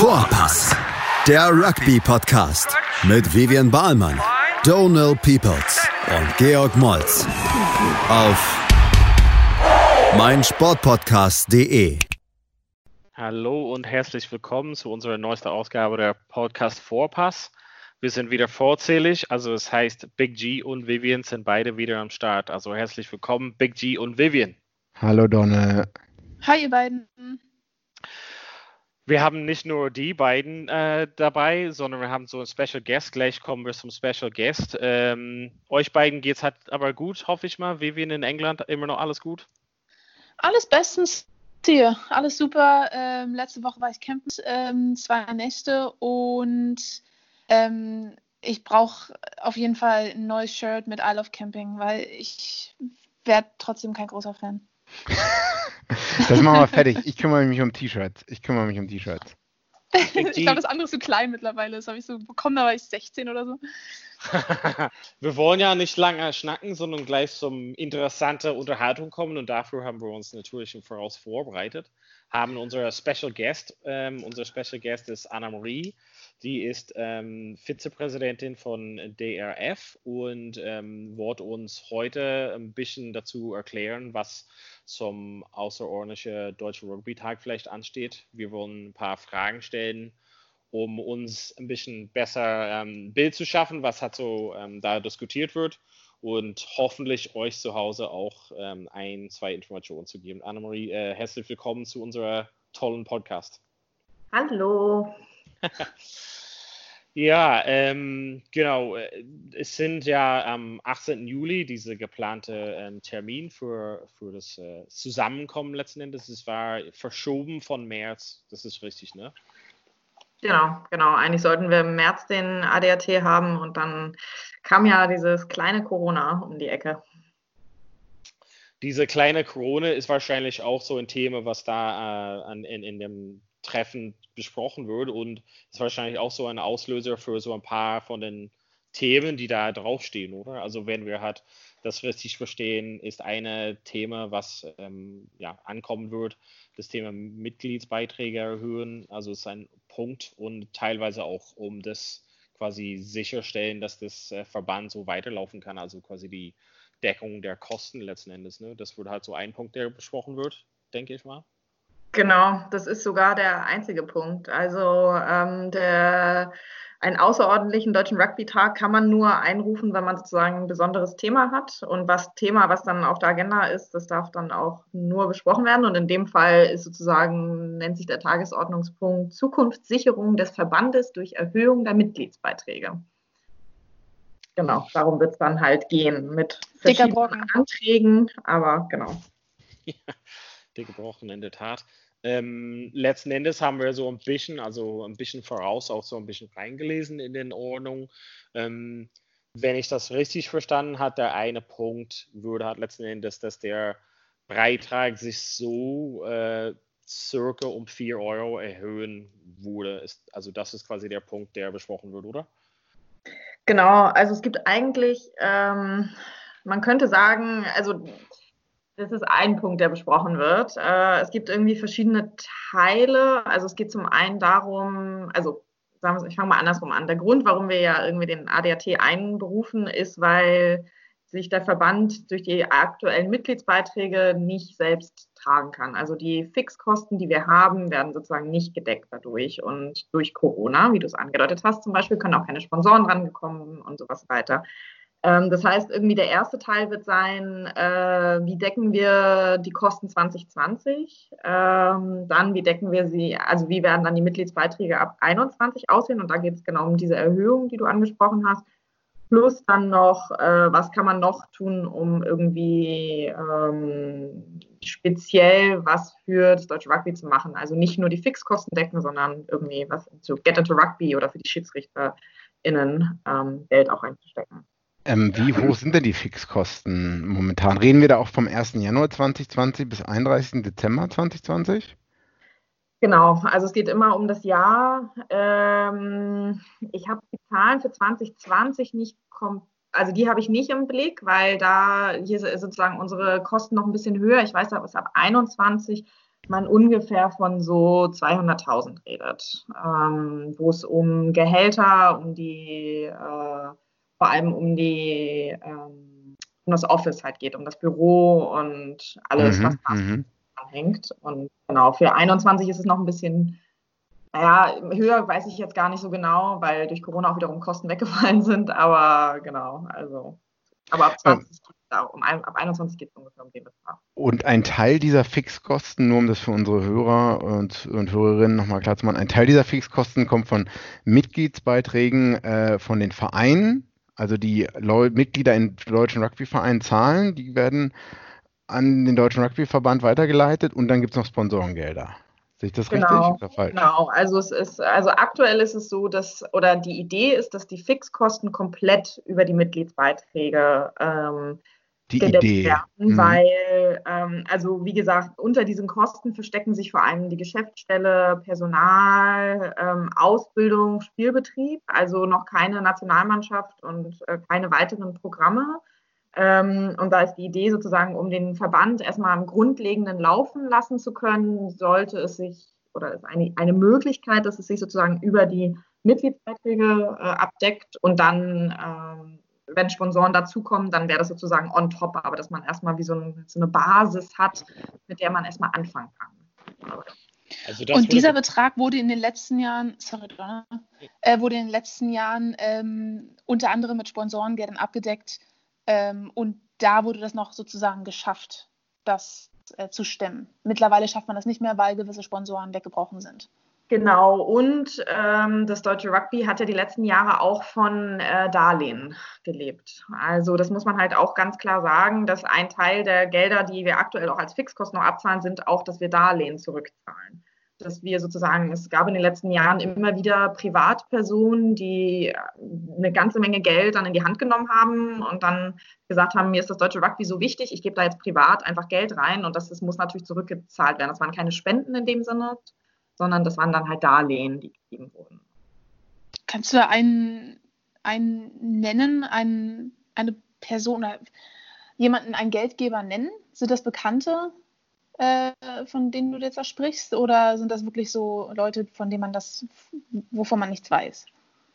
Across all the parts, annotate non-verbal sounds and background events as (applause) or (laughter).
Vorpass, der Rugby-Podcast mit Vivian Bahlmann, Donal Peoples und Georg Moltz auf meinsportpodcast.de. Hallo und herzlich willkommen zu unserer neuesten Ausgabe der Podcast Vorpass. Wir sind wieder vorzählig, also es heißt Big G und Vivian sind beide wieder am Start. Also herzlich willkommen, Big G und Vivian. Hallo Donne. Hi ihr beiden. Wir haben nicht nur die beiden äh, dabei, sondern wir haben so einen Special Guest. Gleich kommen wir zum Special Guest. Ähm, euch beiden geht es halt aber gut, hoffe ich mal. Vivian in England, immer noch alles gut? Alles bestens hier. Alles super. Ähm, letzte Woche war ich campen, ähm, zwei Nächte und ähm, ich brauche auf jeden Fall ein neues Shirt mit I Love Camping, weil ich werde trotzdem kein großer Fan. (laughs) Das machen wir fertig. Ich kümmere mich um T-Shirts. Ich kümmere mich um T-Shirts. ich glaube, das andere ist zu klein mittlerweile. Das habe ich so bekommen, da war ich 16 oder so. (laughs) wir wollen ja nicht lange schnacken, sondern gleich zum interessante Unterhaltung kommen und dafür haben wir uns natürlich im Voraus vorbereitet. Haben unsere Special Guest, ähm, unser Special Guest ist Anna-Marie. Die ist ähm, Vizepräsidentin von DRF und ähm, wird uns heute ein bisschen dazu erklären, was zum außerordentlichen Deutschen Rugby-Tag vielleicht ansteht. Wir wollen ein paar Fragen stellen, um uns ein bisschen besser ähm, Bild zu schaffen, was hat so ähm, da diskutiert wird und hoffentlich euch zu Hause auch ähm, ein, zwei Informationen zu geben. Annemarie, äh, herzlich willkommen zu unserer tollen Podcast. Hallo. (laughs) Ja, ähm, genau. Äh, es sind ja am 18. Juli diese geplante ähm, Termin für, für das äh, Zusammenkommen letzten Endes. Es war verschoben von März. Das ist richtig, ne? Genau, genau. Eigentlich sollten wir im März den ADAT haben und dann kam ja dieses kleine Corona um die Ecke. Diese kleine Corona ist wahrscheinlich auch so ein Thema, was da äh, an, in, in dem Treffen besprochen wird und ist wahrscheinlich auch so ein Auslöser für so ein paar von den Themen, die da draufstehen, oder? Also wenn wir halt das richtig verstehen, ist ein Thema, was ähm, ja, ankommen wird, das Thema Mitgliedsbeiträge erhöhen. Also ist ein Punkt und teilweise auch um das quasi sicherstellen, dass das äh, Verband so weiterlaufen kann. Also quasi die Deckung der Kosten letzten Endes. Ne? Das wird halt so ein Punkt, der besprochen wird, denke ich mal. Genau, das ist sogar der einzige Punkt. Also ähm, der, einen außerordentlichen deutschen Rugby-Tag kann man nur einrufen, wenn man sozusagen ein besonderes Thema hat. Und was Thema, was dann auf der Agenda ist, das darf dann auch nur besprochen werden. Und in dem Fall ist sozusagen, nennt sich der Tagesordnungspunkt Zukunftssicherung des Verbandes durch Erhöhung der Mitgliedsbeiträge. Genau, darum wird es dann halt gehen mit verschiedenen Anträgen, aber genau. Ja (laughs) gebrochen, in der Tat. Ähm, letzten Endes haben wir so ein bisschen, also ein bisschen voraus, auch so ein bisschen reingelesen in den Ordnungen. Ähm, wenn ich das richtig verstanden habe, der eine Punkt würde halt letzten Endes, dass der Beitrag sich so äh, circa um 4 Euro erhöhen würde. Ist, also das ist quasi der Punkt, der besprochen wird, oder? Genau, also es gibt eigentlich, ähm, man könnte sagen, also das ist ein Punkt, der besprochen wird. Äh, es gibt irgendwie verschiedene Teile. Also es geht zum einen darum, also sagen wir, ich fange mal andersrum an. Der Grund, warum wir ja irgendwie den ADAT einberufen, ist, weil sich der Verband durch die aktuellen Mitgliedsbeiträge nicht selbst tragen kann. Also die Fixkosten, die wir haben, werden sozusagen nicht gedeckt dadurch. Und durch Corona, wie du es angedeutet hast, zum Beispiel, können auch keine Sponsoren rangekommen und sowas weiter. Ähm, das heißt, irgendwie der erste Teil wird sein, äh, wie decken wir die Kosten 2020? Ähm, dann, wie decken wir sie, also wie werden dann die Mitgliedsbeiträge ab 21 aussehen? Und da geht es genau um diese Erhöhung, die du angesprochen hast. Plus dann noch, äh, was kann man noch tun, um irgendwie ähm, speziell was für das deutsche Rugby zu machen? Also nicht nur die Fixkosten decken, sondern irgendwie was zu Get into Rugby oder für die SchiedsrichterInnen ähm, Geld auch einzustecken. Ähm, wie hoch sind denn die Fixkosten momentan? Reden wir da auch vom 1. Januar 2020 bis 31. Dezember 2020? Genau, also es geht immer um das Jahr. Ähm, ich habe die Zahlen für 2020 nicht komplett also die habe ich nicht im Blick, weil da hier sozusagen unsere Kosten noch ein bisschen höher. Ich weiß es ab 21 man ungefähr von so 200.000 redet, ähm, wo es um Gehälter, um die, äh, vor allem um die, ähm, um das Office halt geht, um das Büro und alles, mhm, was da mhm. hängt. Und genau, für 21 ist es noch ein bisschen, naja, höher weiß ich jetzt gar nicht so genau, weil durch Corona auch wiederum Kosten (laughs) weggefallen sind, aber genau, also, aber ab 20 um, ab 21 geht es ungefähr um den Betrag. Und ein Teil dieser Fixkosten, nur um das für unsere Hörer und, und Hörerinnen nochmal klar zu machen, ein Teil dieser Fixkosten kommt von Mitgliedsbeiträgen äh, von den Vereinen, also die Leu Mitglieder in deutschen Rugbyvereinen zahlen, die werden an den Deutschen Rugbyverband weitergeleitet und dann gibt es noch Sponsorengelder. Sehe ich das genau, richtig oder falsch? Genau, also es ist, also aktuell ist es so, dass, oder die Idee ist, dass die Fixkosten komplett über die Mitgliedsbeiträge ähm, die Idee. werden, mhm. weil, ähm, also wie gesagt, unter diesen Kosten verstecken sich vor allem die Geschäftsstelle, Personal, ähm, Ausbildung, Spielbetrieb, also noch keine Nationalmannschaft und äh, keine weiteren Programme. Ähm, und da ist die Idee sozusagen, um den Verband erstmal am Grundlegenden laufen lassen zu können, sollte es sich, oder ist eine, eine Möglichkeit, dass es sich sozusagen über die Mitgliedsbeiträge äh, abdeckt und dann ähm, wenn Sponsoren dazukommen, dann wäre das sozusagen on top, aber dass man erstmal wie so, ein, so eine Basis hat, mit der man erstmal anfangen kann. Also und dieser Betrag wurde in den letzten Jahren, sorry, Donna, äh, wurde in den letzten Jahren ähm, unter anderem mit Sponsorengeldern abgedeckt ähm, und da wurde das noch sozusagen geschafft, das äh, zu stemmen. Mittlerweile schafft man das nicht mehr, weil gewisse Sponsoren weggebrochen sind. Genau, und ähm, das deutsche Rugby hat ja die letzten Jahre auch von äh, Darlehen gelebt. Also das muss man halt auch ganz klar sagen, dass ein Teil der Gelder, die wir aktuell auch als Fixkosten noch abzahlen, sind auch, dass wir Darlehen zurückzahlen. Dass wir sozusagen, es gab in den letzten Jahren immer wieder Privatpersonen, die äh, eine ganze Menge Geld dann in die Hand genommen haben und dann gesagt haben, mir ist das deutsche Rugby so wichtig, ich gebe da jetzt privat einfach Geld rein und das, das muss natürlich zurückgezahlt werden. Das waren keine Spenden in dem Sinne, sondern das waren dann halt Darlehen, die gegeben wurden. Kannst du einen, einen nennen, einen, eine Person oder jemanden, einen Geldgeber nennen? Sind das Bekannte, äh, von denen du jetzt da sprichst, oder sind das wirklich so Leute, von denen man das, wovon man nichts weiß?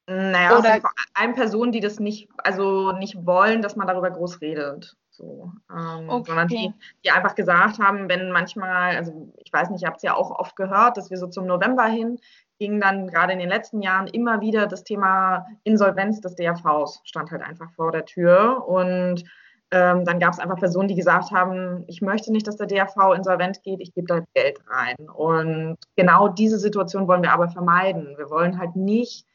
Naja, oder vor allem Personen, die das nicht, also nicht wollen, dass man darüber groß redet. So, ähm, okay. Sondern die, die einfach gesagt haben, wenn manchmal, also ich weiß nicht, ihr habt es ja auch oft gehört, dass wir so zum November hin ging dann gerade in den letzten Jahren immer wieder das Thema Insolvenz des DRVs, stand halt einfach vor der Tür. Und ähm, dann gab es einfach Personen, die gesagt haben, ich möchte nicht, dass der DRV insolvent geht, ich gebe da Geld rein. Und genau diese Situation wollen wir aber vermeiden. Wir wollen halt nicht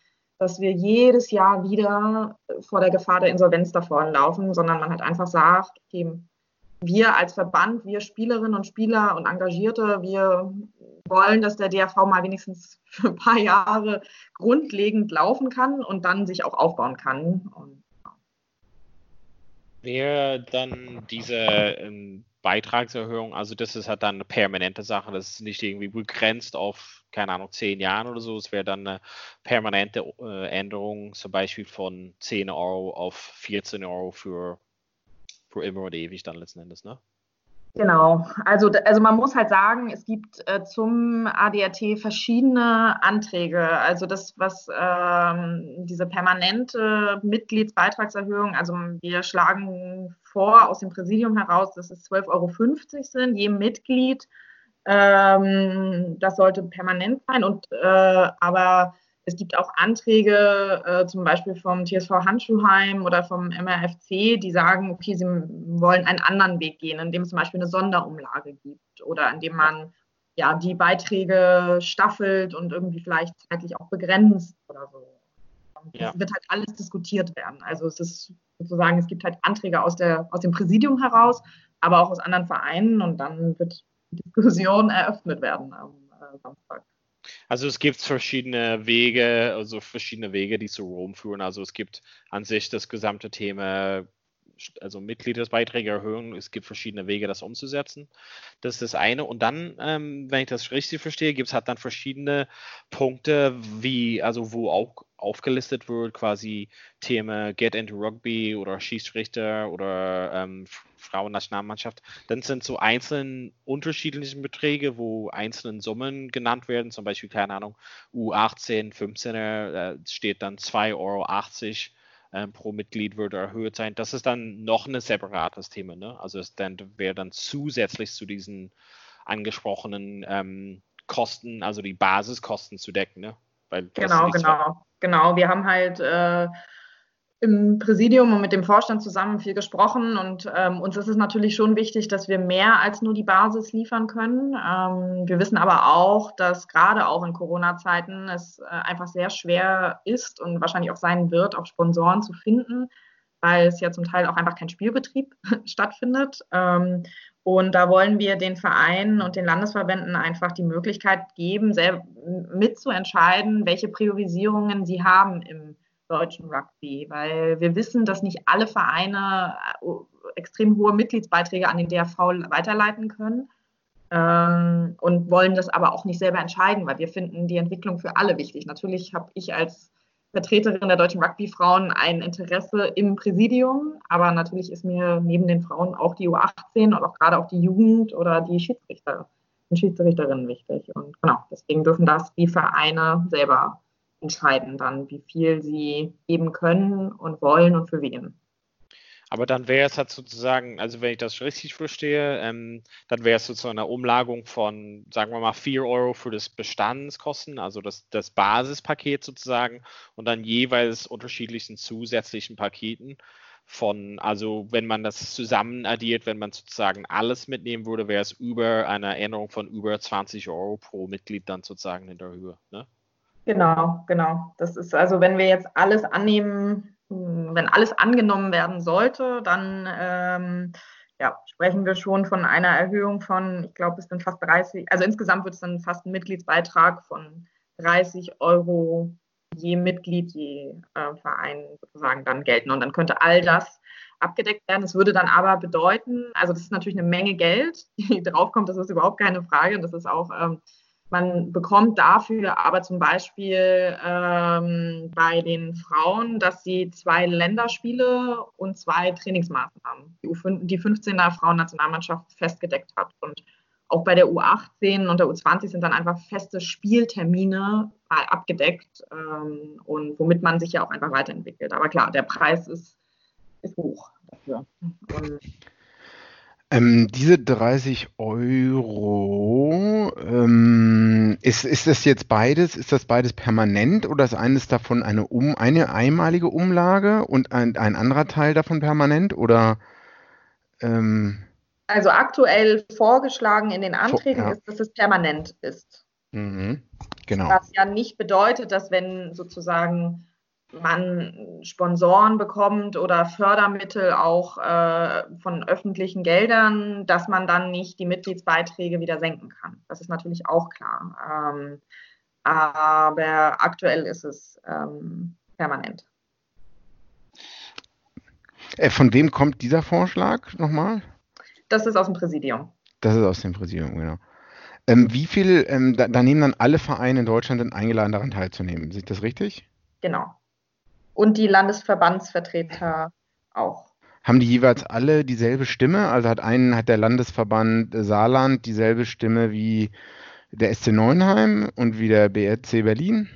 dass wir jedes Jahr wieder vor der Gefahr der Insolvenz davonlaufen, sondern man halt einfach sagt, okay, wir als Verband, wir Spielerinnen und Spieler und Engagierte, wir wollen, dass der DRV mal wenigstens (laughs) für ein paar Jahre grundlegend laufen kann und dann sich auch aufbauen kann. Und. Wäre dann diese ähm, Beitragserhöhung, also das ist halt dann eine permanente Sache, das ist nicht irgendwie begrenzt auf, keine Ahnung, zehn Jahren oder so, es wäre dann eine permanente äh, Änderung, zum Beispiel von 10 Euro auf 14 Euro für, für immer und ewig dann letzten Endes, ne? Genau, also, also man muss halt sagen, es gibt äh, zum ADRT verschiedene Anträge. Also das, was ähm, diese permanente Mitgliedsbeitragserhöhung, also wir schlagen vor aus dem Präsidium heraus, dass es 12,50 Euro sind, je Mitglied. Ähm, das sollte permanent sein. Und äh, aber es gibt auch Anträge, äh, zum Beispiel vom TSV Handschuhheim oder vom MRFC, die sagen, okay, sie wollen einen anderen Weg gehen, indem es zum Beispiel eine Sonderumlage gibt oder indem man ja die Beiträge staffelt und irgendwie vielleicht zeitlich auch begrenzt oder so. Das ja. wird halt alles diskutiert werden. Also es ist sozusagen, es gibt halt Anträge aus, der, aus dem Präsidium heraus, aber auch aus anderen Vereinen und dann wird Diskussion eröffnet werden am äh, Samstag. Also es gibt verschiedene Wege, also verschiedene Wege, die zu Rom führen. Also es gibt an sich das gesamte Thema also Mitgliedsbeiträge erhöhen. Es gibt verschiedene Wege, das umzusetzen. Das ist das eine. Und dann, ähm, wenn ich das richtig verstehe, gibt es halt dann verschiedene Punkte, wie, also wo auch aufgelistet wird, quasi Themen Get into Rugby oder Schiedsrichter oder ähm, Frauennationalmannschaft. Dann sind so einzelne unterschiedliche Beträge, wo einzelne Summen genannt werden, zum Beispiel, keine Ahnung, U18, 15er, äh, steht dann 2,80 Euro ähm, pro Mitglied würde erhöht sein. Das ist dann noch ein separates Thema. Ne? Also es dann wäre dann zusätzlich zu diesen angesprochenen ähm, Kosten, also die Basiskosten zu decken. Ne? Weil genau, genau, genau. Wir haben halt äh, im Präsidium und mit dem Vorstand zusammen viel gesprochen und ähm, uns ist es natürlich schon wichtig, dass wir mehr als nur die Basis liefern können. Ähm, wir wissen aber auch, dass gerade auch in Corona-Zeiten es äh, einfach sehr schwer ist und wahrscheinlich auch sein wird, auch Sponsoren zu finden, weil es ja zum Teil auch einfach kein Spielbetrieb (laughs) stattfindet. Ähm, und da wollen wir den Vereinen und den Landesverbänden einfach die Möglichkeit geben, mitzuentscheiden, welche Priorisierungen sie haben im deutschen Rugby, weil wir wissen, dass nicht alle Vereine äh, extrem hohe Mitgliedsbeiträge an den DRV weiterleiten können ähm, und wollen das aber auch nicht selber entscheiden, weil wir finden die Entwicklung für alle wichtig. Natürlich habe ich als Vertreterin der deutschen Rugby-Frauen ein Interesse im Präsidium, aber natürlich ist mir neben den Frauen auch die U18 und auch gerade auch die Jugend oder die Schiedsrichter und Schiedsrichterinnen wichtig. Und genau, deswegen dürfen das die Vereine selber entscheiden dann, wie viel sie geben können und wollen und für wen. Aber dann wäre es halt sozusagen, also wenn ich das richtig verstehe, ähm, dann wäre es sozusagen eine Umlagung von, sagen wir mal, 4 Euro für das Bestandskosten, also das, das Basispaket sozusagen, und dann jeweils unterschiedlichen zusätzlichen Paketen von, also wenn man das zusammen addiert, wenn man sozusagen alles mitnehmen würde, wäre es über eine Änderung von über 20 Euro pro Mitglied dann sozusagen in der Höhe. Ne? Genau, genau. Das ist also, wenn wir jetzt alles annehmen, hm, wenn alles angenommen werden sollte, dann ähm, ja, sprechen wir schon von einer Erhöhung von, ich glaube, es sind fast 30, also insgesamt wird es dann fast ein Mitgliedsbeitrag von 30 Euro je Mitglied, je äh, Verein sozusagen dann gelten. Und dann könnte all das abgedeckt werden. Das würde dann aber bedeuten, also das ist natürlich eine Menge Geld, (laughs) die draufkommt, das ist überhaupt keine Frage. Und das ist auch ähm, man bekommt dafür aber zum Beispiel ähm, bei den Frauen, dass sie zwei Länderspiele und zwei Trainingsmaßnahmen, die, U5, die 15er Frauennationalmannschaft festgedeckt hat. Und auch bei der U18 und der U20 sind dann einfach feste Spieltermine mal abgedeckt ähm, und womit man sich ja auch einfach weiterentwickelt. Aber klar, der Preis ist, ist hoch dafür. Und ähm, diese 30 Euro, ähm, ist, ist das jetzt beides, ist das beides permanent oder ist eines davon eine, um, eine einmalige Umlage und ein, ein anderer Teil davon permanent oder? Ähm, also aktuell vorgeschlagen in den Anträgen ja. ist, dass es permanent ist. Mhm, genau. Was ja nicht bedeutet, dass wenn sozusagen man Sponsoren bekommt oder Fördermittel auch äh, von öffentlichen Geldern, dass man dann nicht die Mitgliedsbeiträge wieder senken kann. Das ist natürlich auch klar. Ähm, aber aktuell ist es ähm, permanent. Äh, von wem kommt dieser Vorschlag nochmal? Das ist aus dem Präsidium. Das ist aus dem Präsidium, genau. Ähm, wie viel, ähm, da, da, nehmen dann alle Vereine in Deutschland eingeladen, daran teilzunehmen. Sieht das richtig? Genau und die Landesverbandsvertreter auch. Haben die jeweils alle dieselbe Stimme? Also hat einen, hat der Landesverband Saarland dieselbe Stimme wie der SC Neuenheim und wie der BRC Berlin?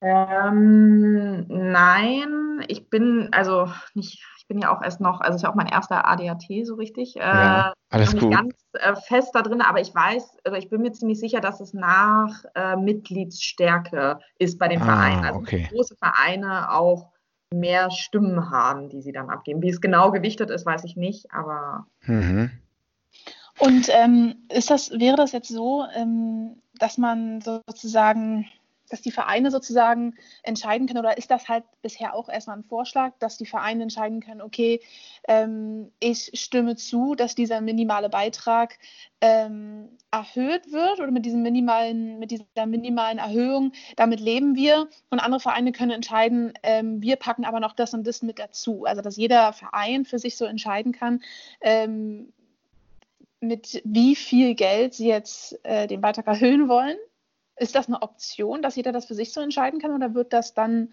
Ähm, nein, ich bin also nicht ich bin ja auch erst noch, also ist ja auch mein erster ADAT so richtig. Ja, äh, alles noch nicht gut. ganz äh, fest da drin, aber ich weiß, also ich bin mir ziemlich sicher, dass es nach äh, Mitgliedsstärke ist bei den ah, Vereinen. Also okay. große Vereine auch mehr Stimmen haben, die sie dann abgeben. Wie es genau gewichtet ist, weiß ich nicht, aber. Mhm. Und ähm, ist das, wäre das jetzt so, ähm, dass man sozusagen dass die Vereine sozusagen entscheiden können, oder ist das halt bisher auch erstmal ein Vorschlag, dass die Vereine entscheiden können, okay, ähm, ich stimme zu, dass dieser minimale Beitrag ähm, erhöht wird oder mit, diesem minimalen, mit dieser minimalen Erhöhung, damit leben wir. Und andere Vereine können entscheiden, ähm, wir packen aber noch das und das mit dazu. Also dass jeder Verein für sich so entscheiden kann, ähm, mit wie viel Geld sie jetzt äh, den Beitrag erhöhen wollen ist das eine Option, dass jeder das für sich so entscheiden kann oder wird das dann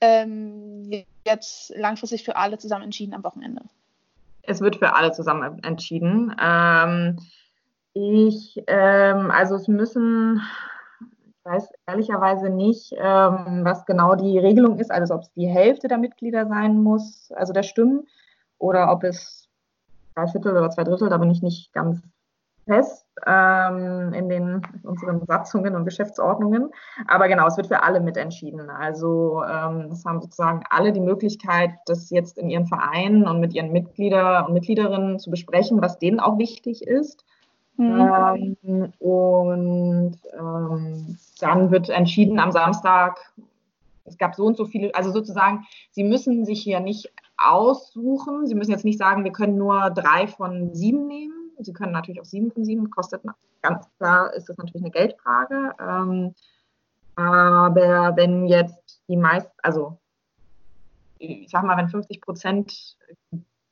ähm, jetzt langfristig für alle zusammen entschieden am Wochenende? Es wird für alle zusammen entschieden. Ähm, ich, ähm, also es müssen, ich weiß ehrlicherweise nicht, ähm, was genau die Regelung ist, also ob es die Hälfte der Mitglieder sein muss, also der Stimmen, oder ob es drei Viertel oder zwei Drittel, da bin ich nicht ganz fest ähm, in den unseren Satzungen und Geschäftsordnungen. Aber genau, es wird für alle mitentschieden. Also ähm, es haben sozusagen alle die Möglichkeit, das jetzt in ihren Vereinen und mit ihren Mitglieder und Mitgliederinnen zu besprechen, was denen auch wichtig ist. Mhm. Ähm, und ähm, dann wird entschieden am Samstag, es gab so und so viele, also sozusagen, sie müssen sich hier nicht aussuchen. Sie müssen jetzt nicht sagen, wir können nur drei von sieben nehmen, Sie können natürlich auch sieben von sieben, kostet ganz klar, ist das natürlich eine Geldfrage. Ähm, aber wenn jetzt die meisten, also ich sag mal, wenn 50 Prozent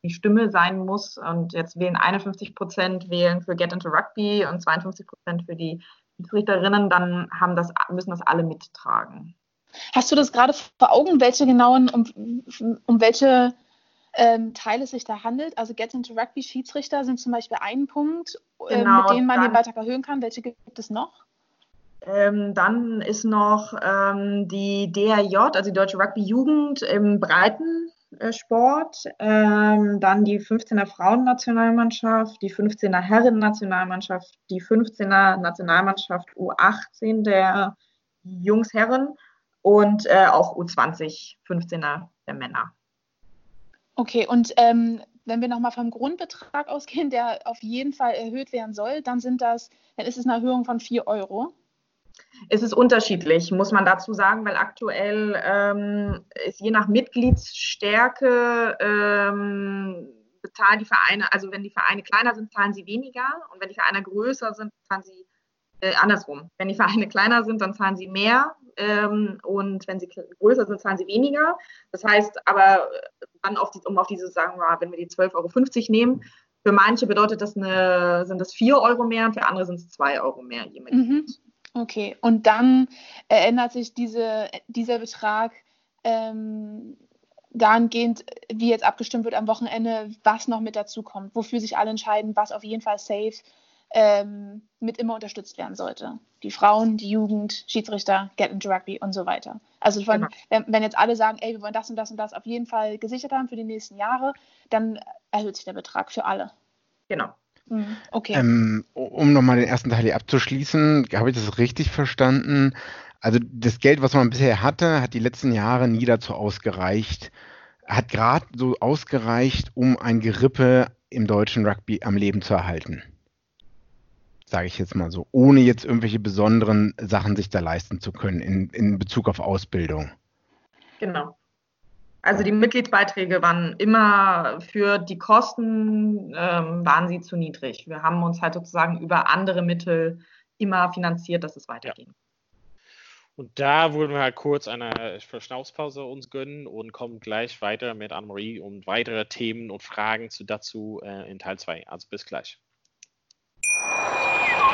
die Stimme sein muss und jetzt wählen 51 Prozent wählen für Get into Rugby und 52 Prozent für die Schiedsrichterinnen, dann haben das, müssen das alle mittragen. Hast du das gerade vor Augen, welche genauen, um, um welche ähm, Teile sich da handelt. Also Get into Rugby Schiedsrichter sind zum Beispiel ein Punkt, äh, genau, mit dem man den Beitrag erhöhen kann. Welche gibt es noch? Ähm, dann ist noch ähm, die DRJ, also die Deutsche Rugby Jugend im Breitensport. Ähm, dann die 15er Frauennationalmannschaft, die 15er Herren-Nationalmannschaft, die 15er Nationalmannschaft U18 der Jungs-Herren und äh, auch U20 15er der Männer. Okay, und ähm, wenn wir nochmal vom Grundbetrag ausgehen, der auf jeden Fall erhöht werden soll, dann sind das, dann ist es eine Erhöhung von 4 Euro. Es ist unterschiedlich, muss man dazu sagen, weil aktuell ähm, ist je nach Mitgliedsstärke ähm, bezahlen die Vereine, also wenn die Vereine kleiner sind, zahlen sie weniger und wenn die Vereine größer sind, zahlen sie äh, andersrum. Wenn die Vereine kleiner sind, dann zahlen sie mehr ähm, und wenn sie größer sind, zahlen sie weniger. Das heißt aber dann, auf die, um auf diese, sagen wir, wenn wir die 12,50 Euro nehmen, für manche bedeutet das eine, sind das 4 Euro mehr und für andere sind es 2 Euro mehr. Je mhm. Okay, und dann ändert sich diese, dieser Betrag ähm, dahingehend, wie jetzt abgestimmt wird am Wochenende, was noch mit dazu kommt, wofür sich alle entscheiden, was auf jeden Fall safe ähm, mit immer unterstützt werden sollte. Die Frauen, die Jugend, Schiedsrichter, Get into Rugby und so weiter. Also von, genau. wenn, wenn, jetzt alle sagen, ey, wir wollen das und das und das auf jeden Fall gesichert haben für die nächsten Jahre, dann erhöht sich der Betrag für alle. Genau. Mhm, okay. Ähm, um nochmal den ersten Teil hier abzuschließen, habe ich das richtig verstanden? Also das Geld, was man bisher hatte, hat die letzten Jahre nie dazu ausgereicht, hat gerade so ausgereicht, um ein Gerippe im deutschen Rugby am Leben zu erhalten sage ich jetzt mal so, ohne jetzt irgendwelche besonderen Sachen sich da leisten zu können in, in Bezug auf Ausbildung. Genau. Also die Mitgliedsbeiträge waren immer für die Kosten ähm, waren sie zu niedrig. Wir haben uns halt sozusagen über andere Mittel immer finanziert, dass es weiterging. Ja. Und da wollen wir halt kurz eine Verschnaufspause uns gönnen und kommen gleich weiter mit Anne-Marie und weitere Themen und Fragen zu dazu äh, in Teil 2. Also bis gleich.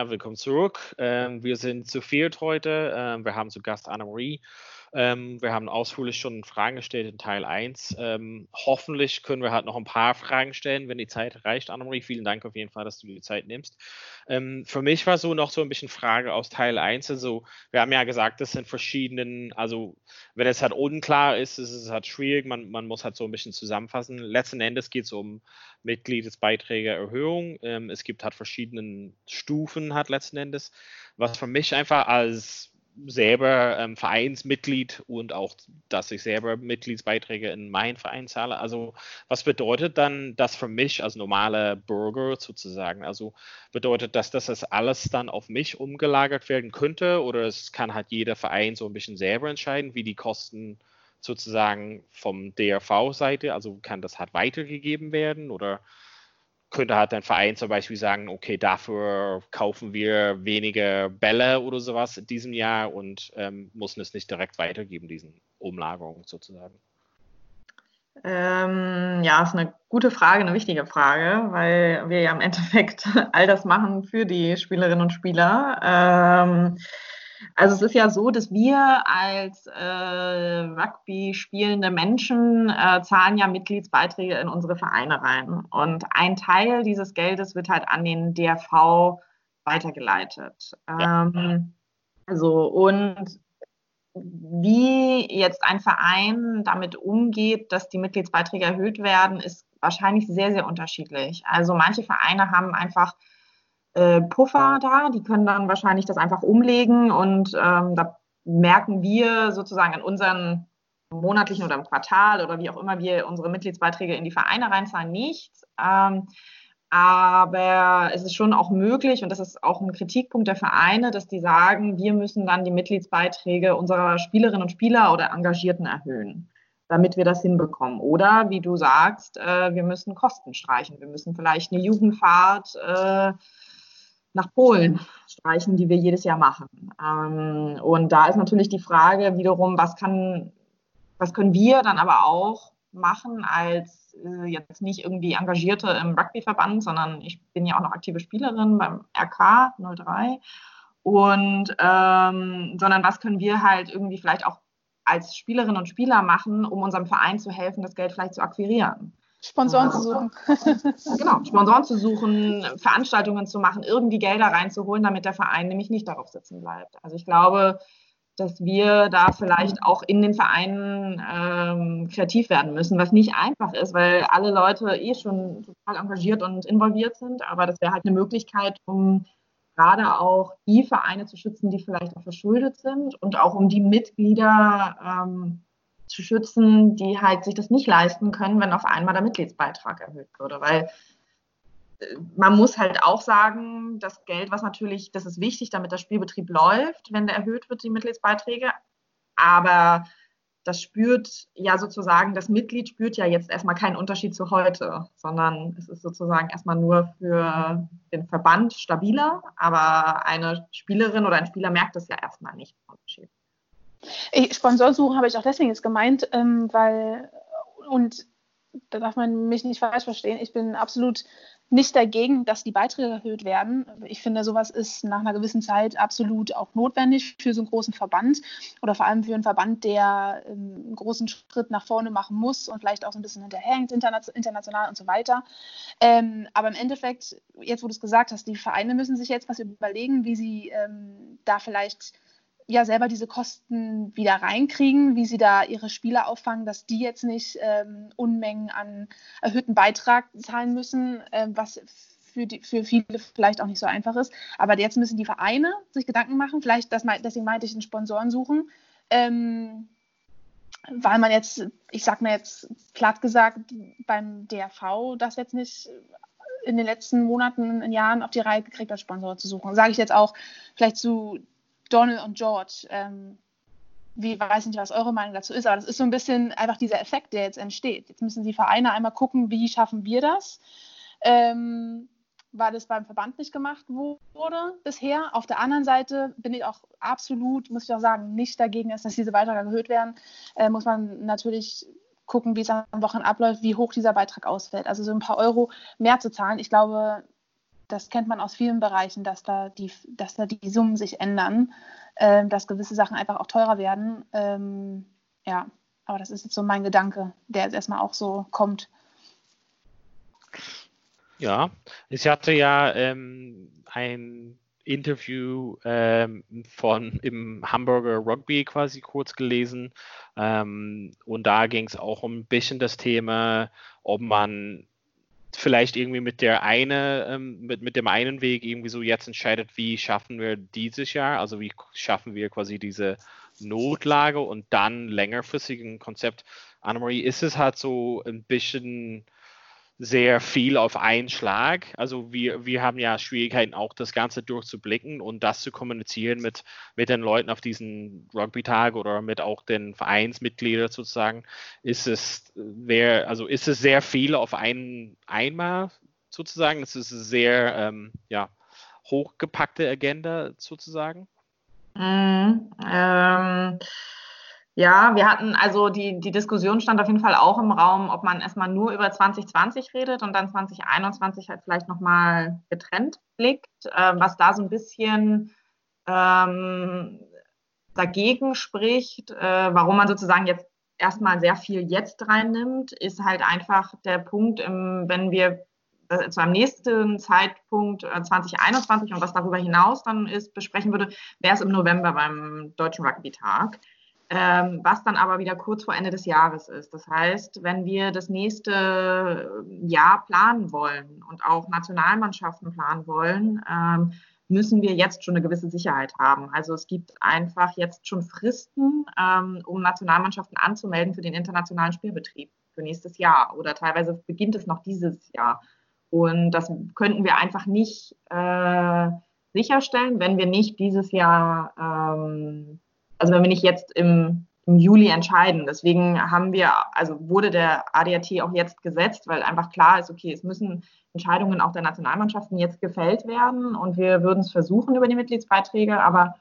Ja, willkommen zurück. Ähm, wir sind zu viert heute. Ähm, wir haben zu Gast Anna-Marie. Ähm, wir haben ausführlich schon Fragen gestellt in Teil 1. Ähm, hoffentlich können wir halt noch ein paar Fragen stellen, wenn die Zeit reicht. Annemarie, vielen Dank auf jeden Fall, dass du die Zeit nimmst. Ähm, für mich war so noch so ein bisschen Frage aus Teil 1. Also, wir haben ja gesagt, das sind verschiedenen, also, wenn es halt unklar ist, ist es halt schwierig. Man, man muss halt so ein bisschen zusammenfassen. Letzten Endes geht es um Mitgliedsbeiträgeerhöhung. Ähm, es gibt halt verschiedene Stufen, hat letzten Endes, was für mich einfach als selber ähm, Vereinsmitglied und auch, dass ich selber Mitgliedsbeiträge in meinen Verein zahle. Also was bedeutet dann das für mich als normaler Bürger sozusagen? Also bedeutet das, dass das alles dann auf mich umgelagert werden könnte oder es kann halt jeder Verein so ein bisschen selber entscheiden, wie die Kosten sozusagen vom DRV-Seite, also kann das halt weitergegeben werden oder könnte halt ein Verein zum Beispiel sagen, okay, dafür kaufen wir weniger Bälle oder sowas in diesem Jahr und ähm, müssen es nicht direkt weitergeben, diesen Umlagerungen sozusagen. Ähm, ja, ist eine gute Frage, eine wichtige Frage, weil wir ja im Endeffekt (laughs) all das machen für die Spielerinnen und Spieler. Ähm, also es ist ja so, dass wir als äh, Rugby spielende Menschen äh, zahlen ja Mitgliedsbeiträge in unsere Vereine rein. Und ein Teil dieses Geldes wird halt an den DRV weitergeleitet. Ähm, also und wie jetzt ein Verein damit umgeht, dass die Mitgliedsbeiträge erhöht werden, ist wahrscheinlich sehr, sehr unterschiedlich. Also manche Vereine haben einfach äh, Puffer da, die können dann wahrscheinlich das einfach umlegen und ähm, da merken wir sozusagen in unseren monatlichen oder im Quartal oder wie auch immer wir unsere Mitgliedsbeiträge in die Vereine reinzahlen, nichts. Ähm, aber es ist schon auch möglich, und das ist auch ein Kritikpunkt der Vereine, dass die sagen, wir müssen dann die Mitgliedsbeiträge unserer Spielerinnen und Spieler oder Engagierten erhöhen, damit wir das hinbekommen. Oder wie du sagst, äh, wir müssen Kosten streichen. Wir müssen vielleicht eine Jugendfahrt äh, nach Polen streichen, die wir jedes Jahr machen. Ähm, und da ist natürlich die Frage wiederum, was kann, was können wir dann aber auch machen als äh, jetzt nicht irgendwie Engagierte im Rugbyverband, sondern ich bin ja auch noch aktive Spielerin beim RK 03. Und ähm, sondern was können wir halt irgendwie vielleicht auch als Spielerinnen und Spieler machen, um unserem Verein zu helfen, das Geld vielleicht zu akquirieren. Sponsoren zu suchen. (laughs) genau, Sponsoren zu suchen, Veranstaltungen zu machen, irgendwie Gelder reinzuholen, damit der Verein nämlich nicht darauf sitzen bleibt. Also ich glaube, dass wir da vielleicht auch in den Vereinen ähm, kreativ werden müssen, was nicht einfach ist, weil alle Leute eh schon total engagiert und involviert sind. Aber das wäre halt eine Möglichkeit, um gerade auch die Vereine zu schützen, die vielleicht auch verschuldet sind und auch um die Mitglieder ähm, zu schützen, die halt sich das nicht leisten können, wenn auf einmal der Mitgliedsbeitrag erhöht würde. Weil äh, man muss halt auch sagen, das Geld, was natürlich, das ist wichtig, damit der Spielbetrieb läuft, wenn der erhöht wird, die Mitgliedsbeiträge. Aber das spürt ja sozusagen, das Mitglied spürt ja jetzt erstmal keinen Unterschied zu heute, sondern es ist sozusagen erstmal nur für den Verband stabiler, aber eine Spielerin oder ein Spieler merkt es ja erstmal nicht, Unterschied. Ich, Sponsorsuche habe ich auch deswegen jetzt gemeint, ähm, weil, und da darf man mich nicht falsch verstehen, ich bin absolut nicht dagegen, dass die Beiträge erhöht werden. Ich finde, sowas ist nach einer gewissen Zeit absolut auch notwendig für so einen großen Verband oder vor allem für einen Verband, der ähm, einen großen Schritt nach vorne machen muss und vielleicht auch so ein bisschen hinterherhängt international und so weiter. Ähm, aber im Endeffekt, jetzt wo du es gesagt hast, die Vereine müssen sich jetzt was überlegen, wie sie ähm, da vielleicht ja selber diese Kosten wieder reinkriegen, wie sie da ihre Spieler auffangen, dass die jetzt nicht ähm, Unmengen an erhöhten Beitrag zahlen müssen, ähm, was für, die, für viele vielleicht auch nicht so einfach ist. Aber jetzt müssen die Vereine sich Gedanken machen, vielleicht, das, deswegen meinte ich, einen Sponsoren suchen, ähm, weil man jetzt, ich sag mir jetzt platt gesagt, beim DRV das jetzt nicht in den letzten Monaten, in Jahren auf die Reihe gekriegt hat, Sponsoren zu suchen. Sage ich jetzt auch vielleicht zu Donald und George. Ähm, wie weiß nicht, was eure Meinung dazu ist, aber das ist so ein bisschen einfach dieser Effekt, der jetzt entsteht. Jetzt müssen die Vereine einmal gucken, wie schaffen wir das, ähm, weil das beim Verband nicht gemacht wurde bisher. Auf der anderen Seite bin ich auch absolut, muss ich auch sagen, nicht dagegen, dass diese Beiträge erhöht werden. Äh, muss man natürlich gucken, wie es am Wochenende abläuft, wie hoch dieser Beitrag ausfällt. Also so ein paar Euro mehr zu zahlen, ich glaube, das kennt man aus vielen Bereichen, dass da die, dass da die Summen sich ändern, äh, dass gewisse Sachen einfach auch teurer werden. Ähm, ja, aber das ist jetzt so mein Gedanke, der jetzt erstmal auch so kommt. Ja, ich hatte ja ähm, ein Interview ähm, von im Hamburger Rugby quasi kurz gelesen ähm, und da ging es auch um ein bisschen das Thema, ob man vielleicht irgendwie mit der eine, ähm, mit, mit dem einen Weg irgendwie so jetzt entscheidet, wie schaffen wir dieses Jahr, also wie schaffen wir quasi diese Notlage und dann längerfristigen Konzept. Annemarie, ist es halt so ein bisschen sehr viel auf einen Schlag. Also wir, wir haben ja Schwierigkeiten, auch das Ganze durchzublicken und das zu kommunizieren mit, mit den Leuten auf diesen Rugby-Tag oder mit auch den Vereinsmitgliedern sozusagen. Ist es, wer, also ist es sehr viel auf einen einmal sozusagen? Es ist eine sehr ähm, ja, hochgepackte Agenda sozusagen. Mm, ähm ja, wir hatten also die, die Diskussion stand auf jeden Fall auch im Raum, ob man erstmal nur über 2020 redet und dann 2021 halt vielleicht nochmal getrennt blickt, äh, was da so ein bisschen ähm, dagegen spricht, äh, warum man sozusagen jetzt erstmal sehr viel jetzt reinnimmt, ist halt einfach der Punkt, im, wenn wir äh, zu einem nächsten Zeitpunkt 2021 äh, und was darüber hinaus dann ist, besprechen würde, wäre es im November beim Deutschen Rugby-Tag was dann aber wieder kurz vor Ende des Jahres ist. Das heißt, wenn wir das nächste äh, Jahr planen wollen und auch Nationalmannschaften planen wollen, ähm, müssen wir jetzt schon eine gewisse Sicherheit haben. Also es gibt einfach jetzt schon Fristen, ähm, um Nationalmannschaften anzumelden für den internationalen Spielbetrieb für nächstes Jahr oder teilweise beginnt es noch dieses Jahr. Und das könnten wir einfach nicht äh, sicherstellen, wenn wir nicht dieses Jahr ähm, also wenn wir nicht jetzt im, im Juli entscheiden. Deswegen haben wir, also wurde der ADAT auch jetzt gesetzt, weil einfach klar ist, okay, es müssen Entscheidungen auch der Nationalmannschaften jetzt gefällt werden und wir würden es versuchen über die Mitgliedsbeiträge, aber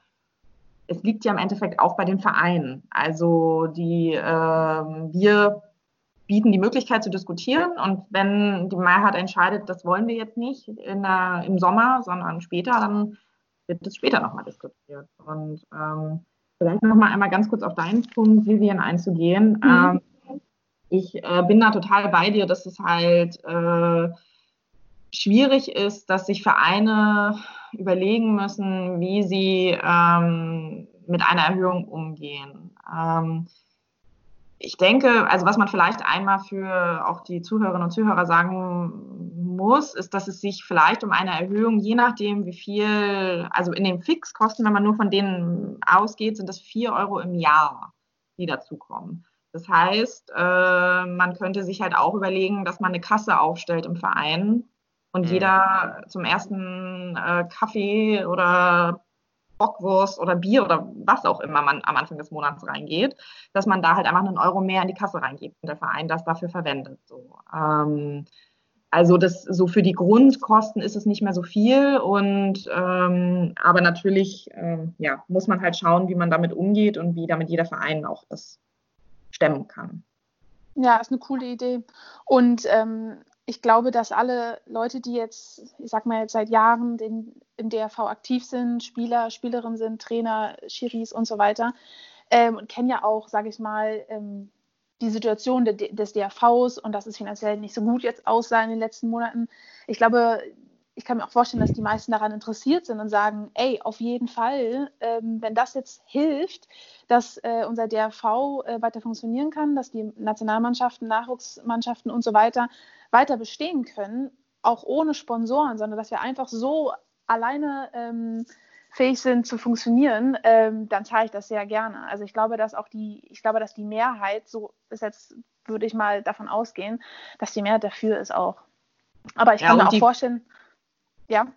es liegt ja im Endeffekt auch bei den Vereinen. Also die, äh, wir bieten die Möglichkeit zu diskutieren und wenn die Mehrheit entscheidet, das wollen wir jetzt nicht der, im Sommer, sondern später, dann wird es später nochmal diskutiert. Und ähm, Vielleicht noch mal einmal ganz kurz auf deinen Punkt, Vivian, einzugehen. Mhm. Ähm, ich äh, bin da total bei dir, dass es halt äh, schwierig ist, dass sich Vereine überlegen müssen, wie sie ähm, mit einer Erhöhung umgehen. Ähm, ich denke, also was man vielleicht einmal für auch die Zuhörerinnen und Zuhörer sagen muss, ist, dass es sich vielleicht um eine Erhöhung, je nachdem wie viel, also in den Fixkosten, wenn man nur von denen ausgeht, sind das vier Euro im Jahr, die dazukommen. Das heißt, äh, man könnte sich halt auch überlegen, dass man eine Kasse aufstellt im Verein und mhm. jeder zum ersten äh, Kaffee oder Bockwurst oder Bier oder was auch immer man am Anfang des Monats reingeht, dass man da halt einfach einen Euro mehr in die Kasse reingibt und der Verein das dafür verwendet. So. Ähm, also das so für die Grundkosten ist es nicht mehr so viel und ähm, aber natürlich ähm, ja, muss man halt schauen, wie man damit umgeht und wie damit jeder Verein auch das stemmen kann. Ja, ist eine coole Idee. Und ähm, ich glaube, dass alle Leute, die jetzt, ich sag mal jetzt seit Jahren den, im DRV aktiv sind, Spieler, Spielerinnen sind, Trainer, Schiris und so weiter, ähm, und kennen ja auch, sage ich mal, ähm, die Situation de, des DRVs und dass es finanziell nicht so gut jetzt aussah in den letzten Monaten. Ich glaube, ich kann mir auch vorstellen, dass die meisten daran interessiert sind und sagen, ey, auf jeden Fall, ähm, wenn das jetzt hilft, dass äh, unser DRV äh, weiter funktionieren kann, dass die Nationalmannschaften, Nachwuchsmannschaften und so weiter weiter bestehen können, auch ohne Sponsoren, sondern dass wir einfach so alleine ähm, fähig sind zu funktionieren, ähm, dann zahle ich das sehr gerne. Also ich glaube, dass auch die, ich glaube, dass die Mehrheit, so ist jetzt, würde ich mal davon ausgehen, dass die Mehrheit dafür ist auch. Aber ich ja, kann mir auch vorstellen, ja.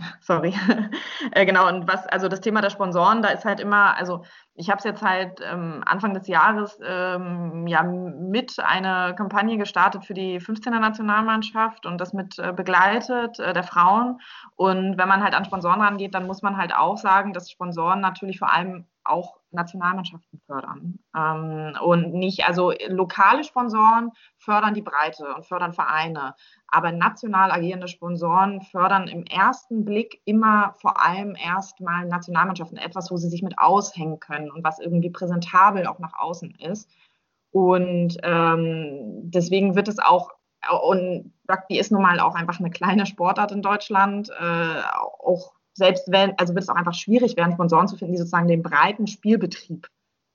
(laughs) Sorry. (laughs) äh, genau, und was, also das Thema der Sponsoren, da ist halt immer, also ich habe es jetzt halt ähm, Anfang des Jahres ähm, ja mit einer Kampagne gestartet für die 15er Nationalmannschaft und das mit äh, begleitet äh, der Frauen. Und wenn man halt an Sponsoren rangeht, dann muss man halt auch sagen, dass Sponsoren natürlich vor allem auch Nationalmannschaften fördern. Ähm, und nicht, also lokale Sponsoren fördern die Breite und fördern Vereine. Aber national agierende Sponsoren fördern im ersten Blick immer vor allem erstmal Nationalmannschaften, etwas, wo sie sich mit aushängen können und was irgendwie präsentabel auch nach außen ist. Und ähm, deswegen wird es auch, und Rugby ist nun mal auch einfach eine kleine Sportart in Deutschland, äh, auch selbst wenn, also wird es auch einfach schwierig werden, Sponsoren zu finden, die sozusagen den breiten Spielbetrieb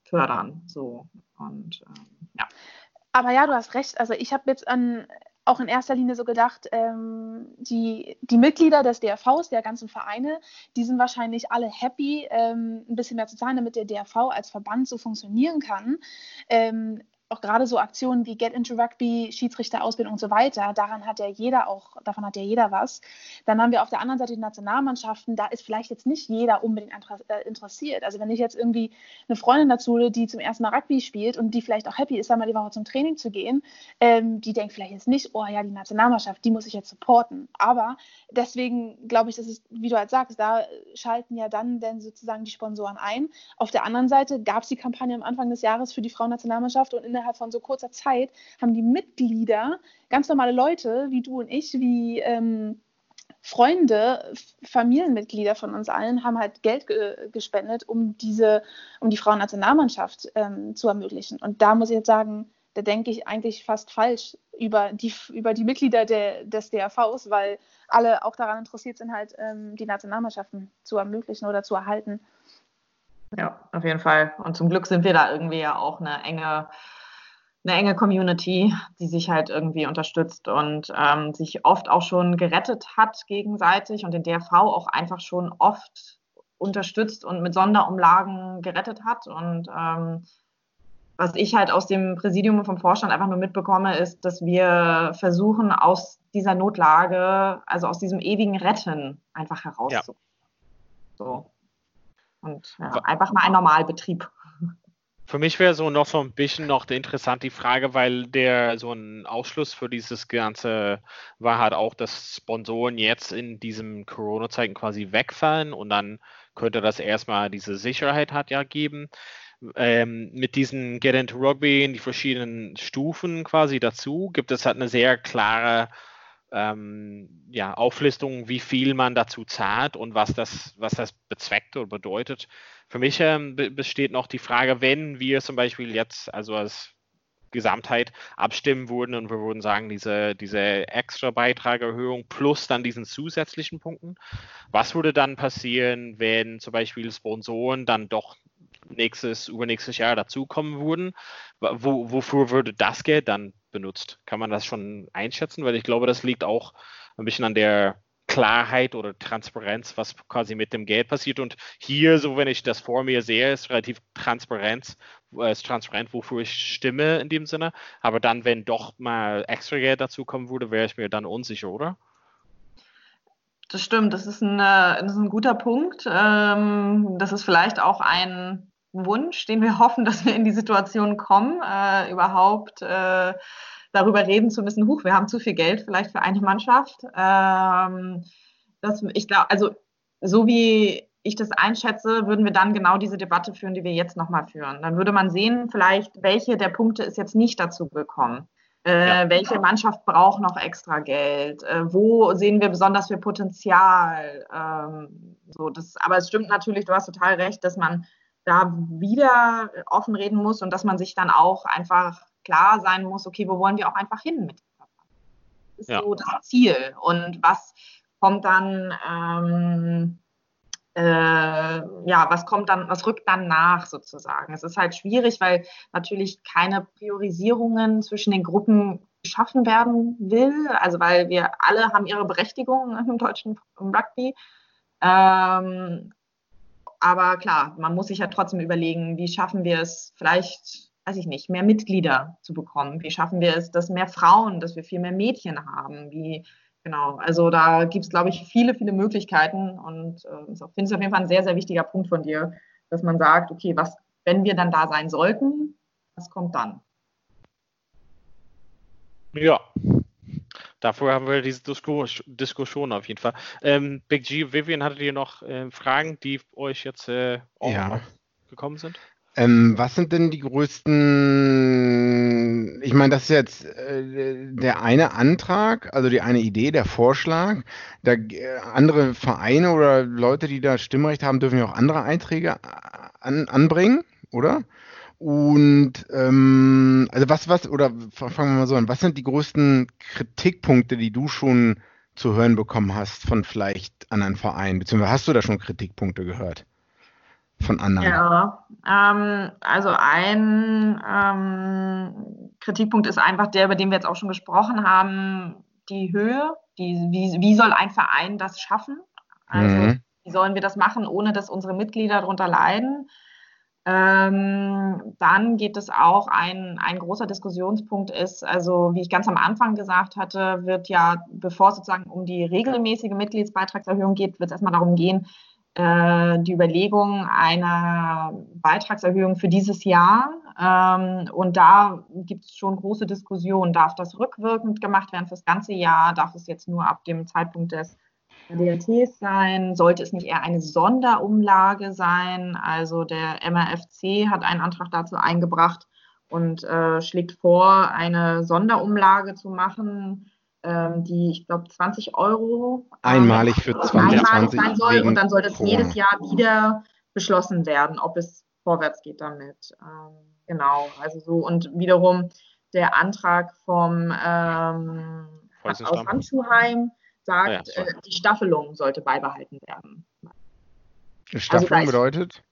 fördern. So und ähm, ja. Aber ja, du hast recht. Also ich habe jetzt an auch in erster Linie so gedacht, ähm, die, die Mitglieder des DRVs, der ganzen Vereine, die sind wahrscheinlich alle happy, ähm, ein bisschen mehr zu zahlen, damit der DRV als Verband so funktionieren kann. Ähm, auch gerade so Aktionen wie Get into Rugby, Schiedsrichterausbildung und so weiter, daran hat ja jeder auch, davon hat ja jeder was. Dann haben wir auf der anderen Seite die Nationalmannschaften, da ist vielleicht jetzt nicht jeder unbedingt äh, interessiert. Also wenn ich jetzt irgendwie eine Freundin dazu, die zum ersten Mal Rugby spielt und die vielleicht auch happy ist, einmal die Woche zum Training zu gehen, ähm, die denkt vielleicht jetzt nicht, oh ja, die Nationalmannschaft, die muss ich jetzt supporten. Aber deswegen glaube ich, dass es, wie du halt sagst, da schalten ja dann denn sozusagen die Sponsoren ein. Auf der anderen Seite gab es die Kampagne am Anfang des Jahres für die Frauennationalmannschaft und in innerhalb von so kurzer Zeit haben die Mitglieder, ganz normale Leute wie du und ich, wie ähm, Freunde, Familienmitglieder von uns allen haben halt Geld ge gespendet, um diese, um die Frauennationalmannschaft ähm, zu ermöglichen. Und da muss ich jetzt sagen, da denke ich eigentlich fast falsch über die, über die Mitglieder der, des DRVs, weil alle auch daran interessiert sind, halt ähm, die Nationalmannschaften zu ermöglichen oder zu erhalten. Ja, auf jeden Fall. Und zum Glück sind wir da irgendwie ja auch eine enge eine enge Community, die sich halt irgendwie unterstützt und ähm, sich oft auch schon gerettet hat gegenseitig und den DRV auch einfach schon oft unterstützt und mit Sonderumlagen gerettet hat. Und ähm, was ich halt aus dem Präsidium und vom Vorstand einfach nur mitbekomme, ist, dass wir versuchen, aus dieser Notlage, also aus diesem ewigen Retten einfach herauszukommen. Ja. So. Und ja, einfach mal ein Normalbetrieb. Für mich wäre so noch so ein bisschen noch interessant die Frage, weil der so ein Ausschluss für dieses Ganze war halt auch, dass Sponsoren jetzt in diesen Corona-Zeiten quasi wegfallen und dann könnte das erstmal diese Sicherheit hat ja geben. Ähm, mit diesen Get into Rugby in die verschiedenen Stufen quasi dazu gibt es halt eine sehr klare ähm, ja, Auflistung, wie viel man dazu zahlt und was das, was das bezweckt oder bedeutet. Für mich ähm, besteht noch die Frage, wenn wir zum Beispiel jetzt, also als Gesamtheit abstimmen würden und wir würden sagen, diese, diese extra Beitragerhöhung plus dann diesen zusätzlichen Punkten, was würde dann passieren, wenn zum Beispiel Sponsoren dann doch nächstes, übernächstes Jahr dazukommen würden? Wo, wofür würde das Geld dann benutzt? Kann man das schon einschätzen? Weil ich glaube, das liegt auch ein bisschen an der Klarheit oder Transparenz, was quasi mit dem Geld passiert. Und hier, so wenn ich das vor mir sehe, ist relativ transparent, äh, ist transparent, wofür ich stimme in dem Sinne. Aber dann, wenn doch mal extra Geld dazu kommen würde, wäre ich mir dann unsicher, oder? Das stimmt, das ist ein, äh, das ist ein guter Punkt. Ähm, das ist vielleicht auch ein Wunsch, den wir (laughs) hoffen, dass wir in die Situation kommen, äh, überhaupt darüber reden zu müssen, huch, wir haben zu viel Geld vielleicht für eine Mannschaft. Ähm, das, ich glaube, also so wie ich das einschätze, würden wir dann genau diese Debatte führen, die wir jetzt nochmal führen. Dann würde man sehen, vielleicht, welche der Punkte ist jetzt nicht dazu gekommen. Äh, ja. Welche Mannschaft braucht noch extra Geld? Äh, wo sehen wir besonders viel Potenzial? Ähm, so, das, aber es stimmt natürlich, du hast total recht, dass man da wieder offen reden muss und dass man sich dann auch einfach klar sein muss, okay, wo wollen wir auch einfach hin mit Das ist ja. so das Ziel. Und was kommt dann, ähm, äh, ja, was kommt dann, was rückt dann nach sozusagen? Es ist halt schwierig, weil natürlich keine Priorisierungen zwischen den Gruppen geschaffen werden will, also weil wir alle haben ihre Berechtigung im deutschen Rugby. Ähm, aber klar, man muss sich ja trotzdem überlegen, wie schaffen wir es vielleicht weiß ich nicht, mehr Mitglieder zu bekommen? Wie schaffen wir es, dass mehr Frauen, dass wir viel mehr Mädchen haben? Wie, genau, also da gibt es, glaube ich, viele, viele Möglichkeiten und äh, finde es auf jeden Fall ein sehr, sehr wichtiger Punkt von dir, dass man sagt, okay, was, wenn wir dann da sein sollten, was kommt dann? Ja, Dafür haben wir diese Disku Diskussion auf jeden Fall. Ähm, Big G, Vivian, hattet ihr noch äh, Fragen, die euch jetzt äh, ja. gekommen sind? Ähm, was sind denn die größten, ich meine, das ist jetzt äh, der eine Antrag, also die eine Idee, der Vorschlag. Da, äh, andere Vereine oder Leute, die da Stimmrecht haben, dürfen ja auch andere Einträge an, anbringen, oder? Und ähm, also was, was, oder fangen wir mal so an, was sind die größten Kritikpunkte, die du schon zu hören bekommen hast von vielleicht anderen Vereinen? Beziehungsweise hast du da schon Kritikpunkte gehört? von anderen? Ja, ähm, also ein ähm, Kritikpunkt ist einfach der, über den wir jetzt auch schon gesprochen haben, die Höhe. Die, wie, wie soll ein Verein das schaffen? Also mhm. wie sollen wir das machen, ohne dass unsere Mitglieder darunter leiden? Ähm, dann geht es auch, ein, ein großer Diskussionspunkt ist, also wie ich ganz am Anfang gesagt hatte, wird ja, bevor es sozusagen um die regelmäßige Mitgliedsbeitragserhöhung geht, wird es erstmal darum gehen, äh, die Überlegung einer Beitragserhöhung für dieses Jahr. Ähm, und da gibt es schon große Diskussionen. Darf das rückwirkend gemacht werden für das ganze Jahr? Darf es jetzt nur ab dem Zeitpunkt des DRTs sein? Sollte es nicht eher eine Sonderumlage sein? Also der MRFC hat einen Antrag dazu eingebracht und äh, schlägt vor, eine Sonderumlage zu machen ähm, die, ich glaube, 20 Euro einmalig für 2020 sein soll und dann soll das Corona. jedes Jahr wieder beschlossen werden, ob es vorwärts geht damit. Ähm, genau, also so und wiederum der Antrag vom ähm, aus Handschuhheim sagt, ah ja, äh, die Staffelung sollte beibehalten werden. Staffelung also bedeutet?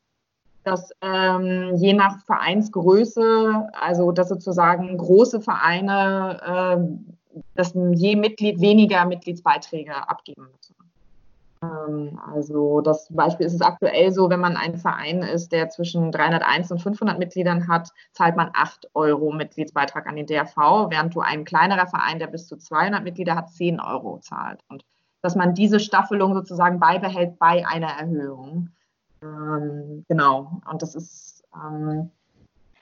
dass ähm, je nach Vereinsgröße, also dass sozusagen große Vereine äh, dass je Mitglied weniger Mitgliedsbeiträge abgeben müssen. Ähm, also das Beispiel ist es aktuell so, wenn man ein Verein ist, der zwischen 301 und 500 Mitgliedern hat, zahlt man 8 Euro Mitgliedsbeitrag an den DRV, während du ein kleinerer Verein, der bis zu 200 Mitglieder hat, 10 Euro zahlt. Und dass man diese Staffelung sozusagen beibehält bei einer Erhöhung. Ähm, genau. Und das ist ähm,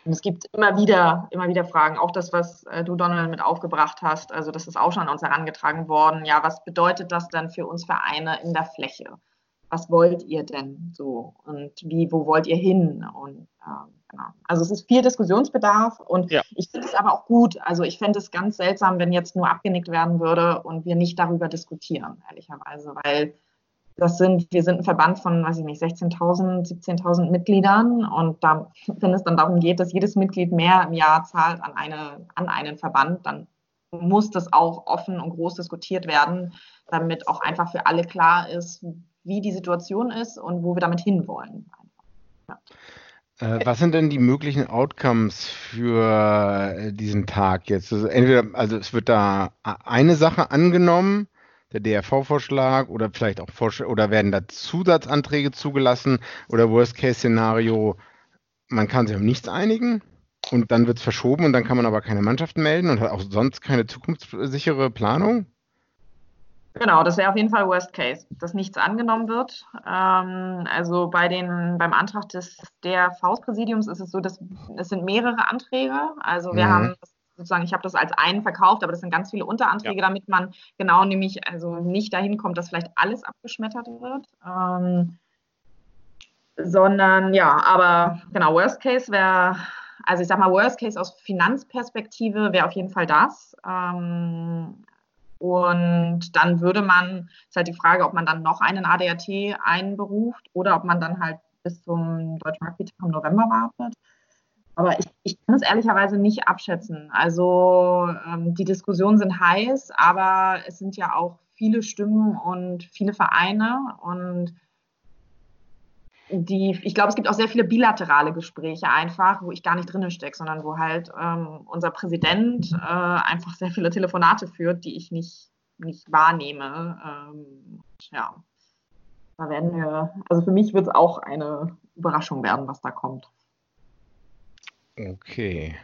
und es gibt immer wieder, immer wieder Fragen, auch das, was äh, du, Donald, mit aufgebracht hast. Also das ist auch schon an uns herangetragen worden. Ja, was bedeutet das dann für uns Vereine in der Fläche? Was wollt ihr denn so? Und wie, wo wollt ihr hin? Und äh, genau. Also es ist viel Diskussionsbedarf und ja. ich finde es aber auch gut. Also ich fände es ganz seltsam, wenn jetzt nur abgenickt werden würde und wir nicht darüber diskutieren, ehrlicherweise, weil das sind, wir sind ein Verband von, weiß ich nicht, 16.000, 17.000 Mitgliedern und da, wenn es dann darum geht, dass jedes Mitglied mehr im Jahr zahlt an, eine, an einen Verband, dann muss das auch offen und groß diskutiert werden, damit auch einfach für alle klar ist, wie die Situation ist und wo wir damit hinwollen. Ja. Äh, was sind denn die möglichen Outcomes für äh, diesen Tag jetzt? Also entweder, also es wird da eine Sache angenommen, der DRV-Vorschlag oder vielleicht auch Vorsch oder werden da Zusatzanträge zugelassen oder Worst-Case-Szenario, man kann sich auf nichts einigen und dann wird es verschoben und dann kann man aber keine Mannschaften melden und hat auch sonst keine zukunftssichere Planung? Genau, das wäre auf jeden Fall Worst Case, dass nichts angenommen wird. Ähm, also bei den, beim Antrag des DRV-Präsidiums ist es so, dass es sind mehrere Anträge. Also wir mhm. haben das sozusagen, ich habe das als einen verkauft, aber das sind ganz viele Unteranträge, ja. damit man genau nämlich also nicht dahin kommt, dass vielleicht alles abgeschmettert wird. Ähm, sondern ja, aber genau, Worst Case wäre, also ich sag mal, Worst Case aus Finanzperspektive wäre auf jeden Fall das. Ähm, und dann würde man, ist halt die Frage, ob man dann noch einen ADAT einberuft oder ob man dann halt bis zum Deutschen Rugby-Tag im November wartet. Aber ich, ich kann es ehrlicherweise nicht abschätzen. Also ähm, die Diskussionen sind heiß, aber es sind ja auch viele Stimmen und viele Vereine und die, ich glaube, es gibt auch sehr viele bilaterale Gespräche einfach, wo ich gar nicht drin stecke, sondern wo halt ähm, unser Präsident äh, einfach sehr viele Telefonate führt, die ich nicht, nicht wahrnehme. Ähm, ja, da werden wir, also für mich wird es auch eine Überraschung werden, was da kommt. Okay.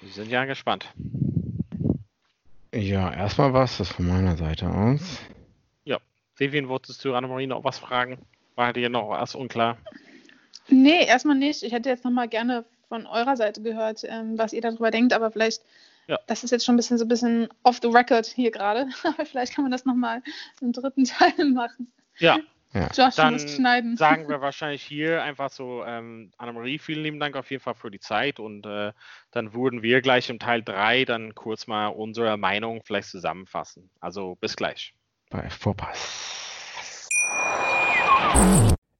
Wir sind ja gespannt. Ja, erstmal was, das von meiner Seite aus. Ja, Vivian, wolltest du Annemarie noch was fragen? War dir noch was unklar? Nee, erstmal nicht. Ich hätte jetzt nochmal gerne von eurer Seite gehört, ähm, was ihr darüber denkt, aber vielleicht, ja. das ist jetzt schon ein bisschen so ein bisschen off the record hier gerade, (laughs) aber vielleicht kann man das nochmal im dritten (laughs) Teil machen. Ja, Ja. Josh, dann musst schneiden. sagen wir (laughs) wahrscheinlich hier einfach so, ähm, Annemarie, vielen lieben Dank auf jeden Fall für die Zeit und äh, dann würden wir gleich im Teil 3 dann kurz mal unsere Meinung vielleicht zusammenfassen. Also bis gleich. Bei Vorpass.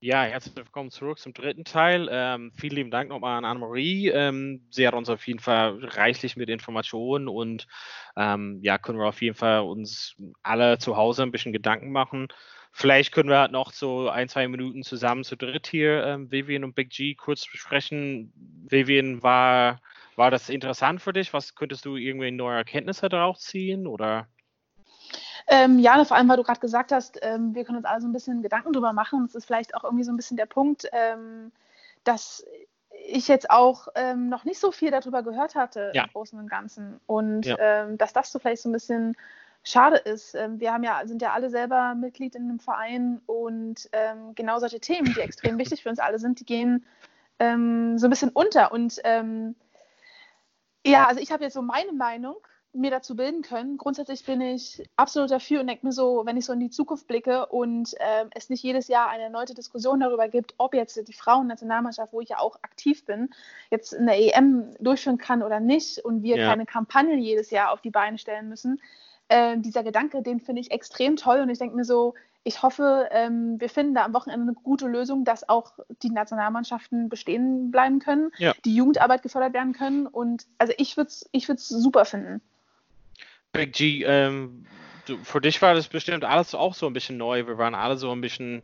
Ja, herzlich willkommen zurück zum dritten Teil. Ähm, vielen lieben Dank nochmal an Anne-Marie. Ähm, sie hat uns auf jeden Fall reichlich mit Informationen und ähm, ja, können wir auf jeden Fall uns alle zu Hause ein bisschen Gedanken machen. Vielleicht können wir noch so ein, zwei Minuten zusammen zu dritt hier, ähm, Vivian und Big G, kurz besprechen. Vivian, war, war das interessant für dich? Was könntest du irgendwie neue Erkenntnisse daraus ziehen? Oder? Ähm, ja, vor allem, weil du gerade gesagt hast, ähm, wir können uns alle so ein bisschen Gedanken drüber machen. Das ist vielleicht auch irgendwie so ein bisschen der Punkt, ähm, dass ich jetzt auch ähm, noch nicht so viel darüber gehört hatte ja. im Großen und Ganzen. Und Ja. ähm, dass das so vielleicht so ein bisschen schade ist. Ähm, wir haben ja, sind ja alle selber Mitglied in einem Verein und genau solche Themen, die extrem wichtig für uns alle sind, die gehen so ein bisschen unter. Und ja, also ich habe jetzt so meine Meinung mir dazu bilden können. Grundsätzlich bin ich absolut dafür und denke mir so, wenn ich so in die Zukunft blicke und ähm, es nicht jedes Jahr eine erneute Diskussion darüber gibt, ob jetzt die Frauennationalmannschaft, wo ich ja auch aktiv bin, jetzt eine EM durchführen kann oder nicht und wir Ja. keine Kampagnen jedes Jahr auf die Beine stellen müssen. Ähm, dieser Gedanke, den finde ich extrem toll und ich denke mir so, ich hoffe, ähm, wir finden da am Wochenende eine gute Lösung, dass auch die Nationalmannschaften bestehen bleiben können, Ja. die Jugendarbeit gefördert werden können und also ich würde es ich würd's super finden. Big G, ähm, du, für dich war das bestimmt alles auch so ein bisschen neu. Wir waren alle so ein bisschen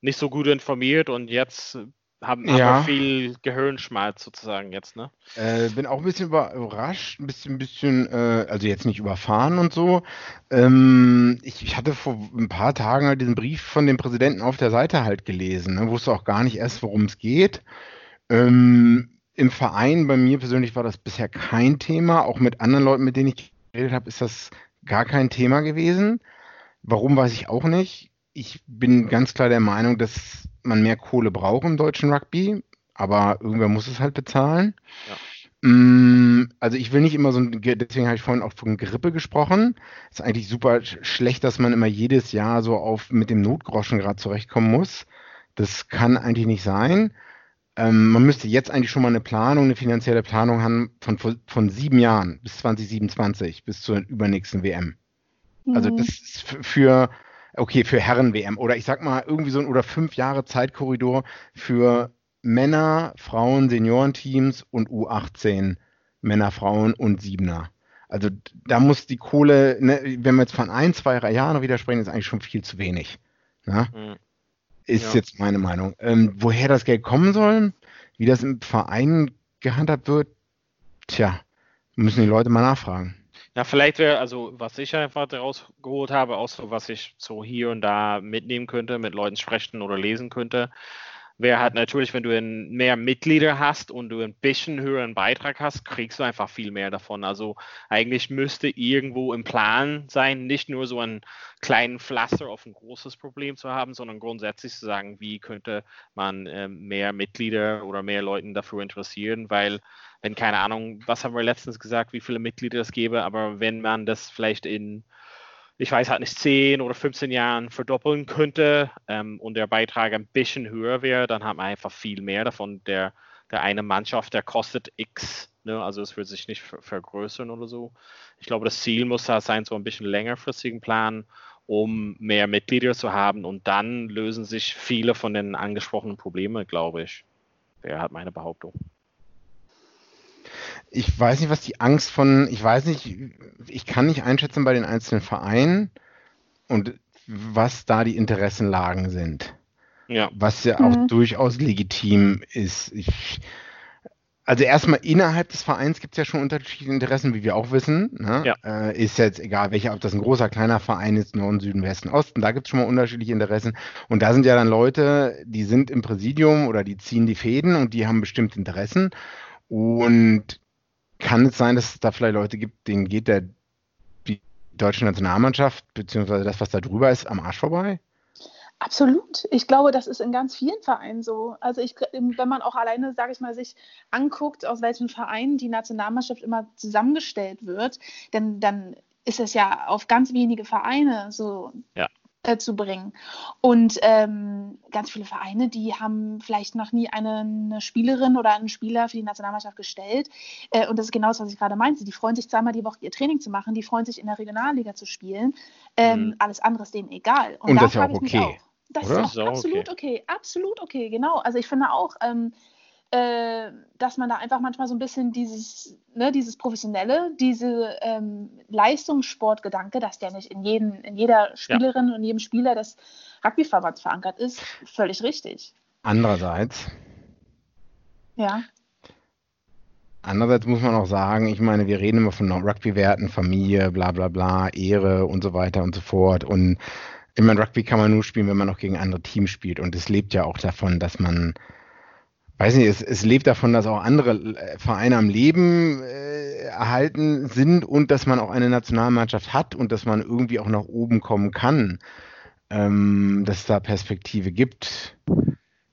nicht so gut informiert und jetzt haben, haben Ja. wir viel Gehirnschmalz sozusagen jetzt, ne? Äh, bin auch ein bisschen über- überrascht, ein bisschen, bisschen, äh, also jetzt nicht überfahren und so. Ähm, ich, ich hatte vor ein paar Tagen halt diesen Brief von dem Präsidenten auf der Seite halt gelesen, ne, wusste auch gar nicht erst, worum es geht. Ähm, Im Verein, bei mir persönlich war das bisher kein Thema. Auch mit anderen Leuten, mit denen ich geredet habe, ist das gar kein Thema gewesen. Warum weiß ich auch nicht. Ich bin ganz klar der Meinung, dass man mehr Kohle braucht im deutschen Rugby, aber irgendwer muss es halt bezahlen. Mm, Also ich will nicht immer so ein, Ge- deswegen habe ich vorhin auch von Grippe gesprochen. Ist eigentlich super sch- schlecht, dass man immer jedes Jahr so auf mit dem Notgroschen gerade zurechtkommen muss. Das kann eigentlich nicht sein. Ähm, man müsste jetzt eigentlich schon mal eine Planung, eine finanzielle Planung haben von, von, sieben Jahren bis 2027, bis zur übernächsten WM. Also Mhm. das ist für, okay, für Herren-WM oder ich sag mal irgendwie so ein oder fünf Jahre Zeitkorridor für Männer, Frauen, Seniorenteams und U18 Männer, Frauen und Siebener. Also da muss die Kohle, ne, wenn wir jetzt von ein, zwei Jahren noch wieder sprechen, ist eigentlich schon viel zu wenig. Ne? Mhm. Ist Ja. jetzt meine Meinung. Ähm, woher das Geld kommen soll, wie das im Verein gehandhabt wird, tja, müssen die Leute mal nachfragen. Ja, vielleicht wäre, also was ich einfach daraus geholt habe, auch so, was ich so hier und da mitnehmen könnte, mit Leuten sprechen oder lesen könnte, wäre halt natürlich, wenn du ein, mehr Mitglieder hast und du ein bisschen höheren Beitrag hast, kriegst du einfach viel mehr davon. Also eigentlich müsste irgendwo im Plan sein, nicht nur so einen kleinen Pflaster auf ein großes Problem zu haben, sondern grundsätzlich zu sagen, wie könnte man ähm, mehr Mitglieder oder mehr Leuten dafür interessieren, weil wenn keine Ahnung, was haben wir letztens gesagt, wie viele Mitglieder es gäbe, aber wenn man das vielleicht in, ich weiß halt nicht, 10 oder 15 Jahren verdoppeln könnte ähm, und der Beitrag ein bisschen höher wäre, dann hat man einfach viel mehr davon. Der, der eine Mannschaft, der kostet X, ne? also es wird sich nicht ver vergrößern oder so. Ich glaube, das Ziel muss da sein, so ein bisschen längerfristigen Plan, um mehr Mitglieder zu haben und dann lösen sich viele von den angesprochenen Problemen, glaube ich. Wäre halt meine Behauptung. Ich weiß nicht, was die Angst von, ich weiß nicht, ich kann nicht einschätzen bei den einzelnen Vereinen und was da die Interessenlagen sind. Ja. Was ja auch Mhm. durchaus legitim ist. Ich, also erstmal innerhalb des Vereins gibt es ja schon unterschiedliche Interessen, wie wir auch wissen. Ne? Ja. Äh, ist jetzt egal, welcher, ob das ein großer, kleiner Verein ist, Norden, Süden, Westen, Osten, da gibt es schon mal unterschiedliche Interessen. Und da sind ja dann Leute, die sind im Präsidium oder die ziehen die Fäden und die haben bestimmte Interessen. Und kann es sein, dass es da vielleicht Leute gibt, denen geht der, die deutsche Nationalmannschaft, beziehungsweise das, was da drüber ist, am Arsch vorbei? Absolut. Ich glaube, das ist in ganz vielen Vereinen so. Also ich, wenn man auch alleine, sage ich mal, sich anguckt, aus welchen Vereinen die Nationalmannschaft immer zusammengestellt wird, dann, dann ist es ja auf ganz wenige Vereine so Ja. Äh, zu bringen. Und ähm, ganz viele Vereine, die haben vielleicht noch nie eine, eine Spielerin oder einen Spieler für die Nationalmannschaft gestellt. Äh, und das ist genau das, was ich gerade meinte. Die freuen sich zweimal die Woche ihr Training zu machen, die freuen sich in der Regionalliga zu spielen. Ähm, Mhm. Alles andere ist denen egal. Und da das ist ja frage auch ich mich okay, auch, Das oder? ist Ist auch absolut okay. absolut okay, genau. Also ich finde auch, ähm, äh, dass man da einfach manchmal so ein bisschen dieses, ne, dieses Professionelle, diese ähm, Leistungssportgedanke, dass der nicht in, jeden, in jeder Spielerin und jedem Spieler des Rugbyverbands verankert ist, völlig richtig. Andererseits, Ja, Andererseits muss man auch sagen, ich meine, wir reden immer von Rugby-Werten, Familie, bla bla bla, Ehre und so weiter und so fort. Und ich meine, Rugby kann man nur spielen, wenn man auch gegen andere Teams spielt. Und es lebt ja auch davon, dass man, weiß nicht, es, es lebt davon, dass auch andere äh, Vereine am Leben äh, erhalten sind und dass man auch eine Nationalmannschaft hat und dass man irgendwie auch nach oben kommen kann. Ähm, dass es da Perspektive gibt,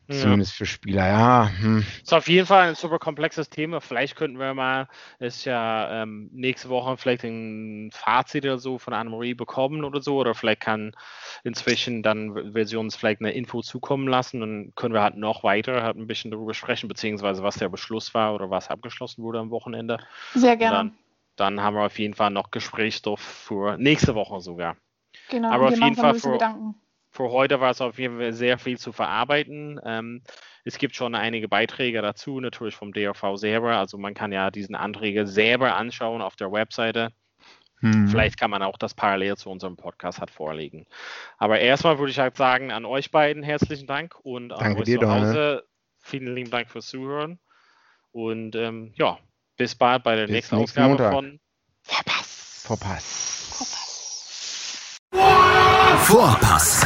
Ja. zumindest für Spieler. Ja, hm. Ist auf jeden Fall ein super komplexes Thema. Vielleicht könnten wir mal, ist ja ähm, nächste Woche vielleicht ein Fazit oder so von Annemarie bekommen oder so. Oder vielleicht kann inzwischen dann, uns vielleicht eine Info zukommen lassen. Dann können wir halt noch weiter halt ein bisschen darüber sprechen, beziehungsweise was der Beschluss war oder was abgeschlossen wurde am Wochenende. sehr gerne. dann, dann haben wir auf jeden Fall noch Gesprächsstoff für nächste Woche sogar. Genau, aber auf jeden Fall für- Gedanken. Für heute war es auf jeden Fall sehr viel zu verarbeiten. Ähm, es gibt schon einige Beiträge dazu, natürlich vom DRV selber. Also man kann ja diesen Anträge selber anschauen auf der Webseite. Hm. Vielleicht kann man auch das parallel zu unserem Podcast hat vorlegen. Aber erstmal würde ich halt sagen, an euch beiden herzlichen Dank und an Danke euch dir, zu. Hause vielen lieben Dank fürs Zuhören. Und ähm, ja, bis bald bei der Bis nächsten Ausgabe Montag. von Verpass. Verpass. Vorpass,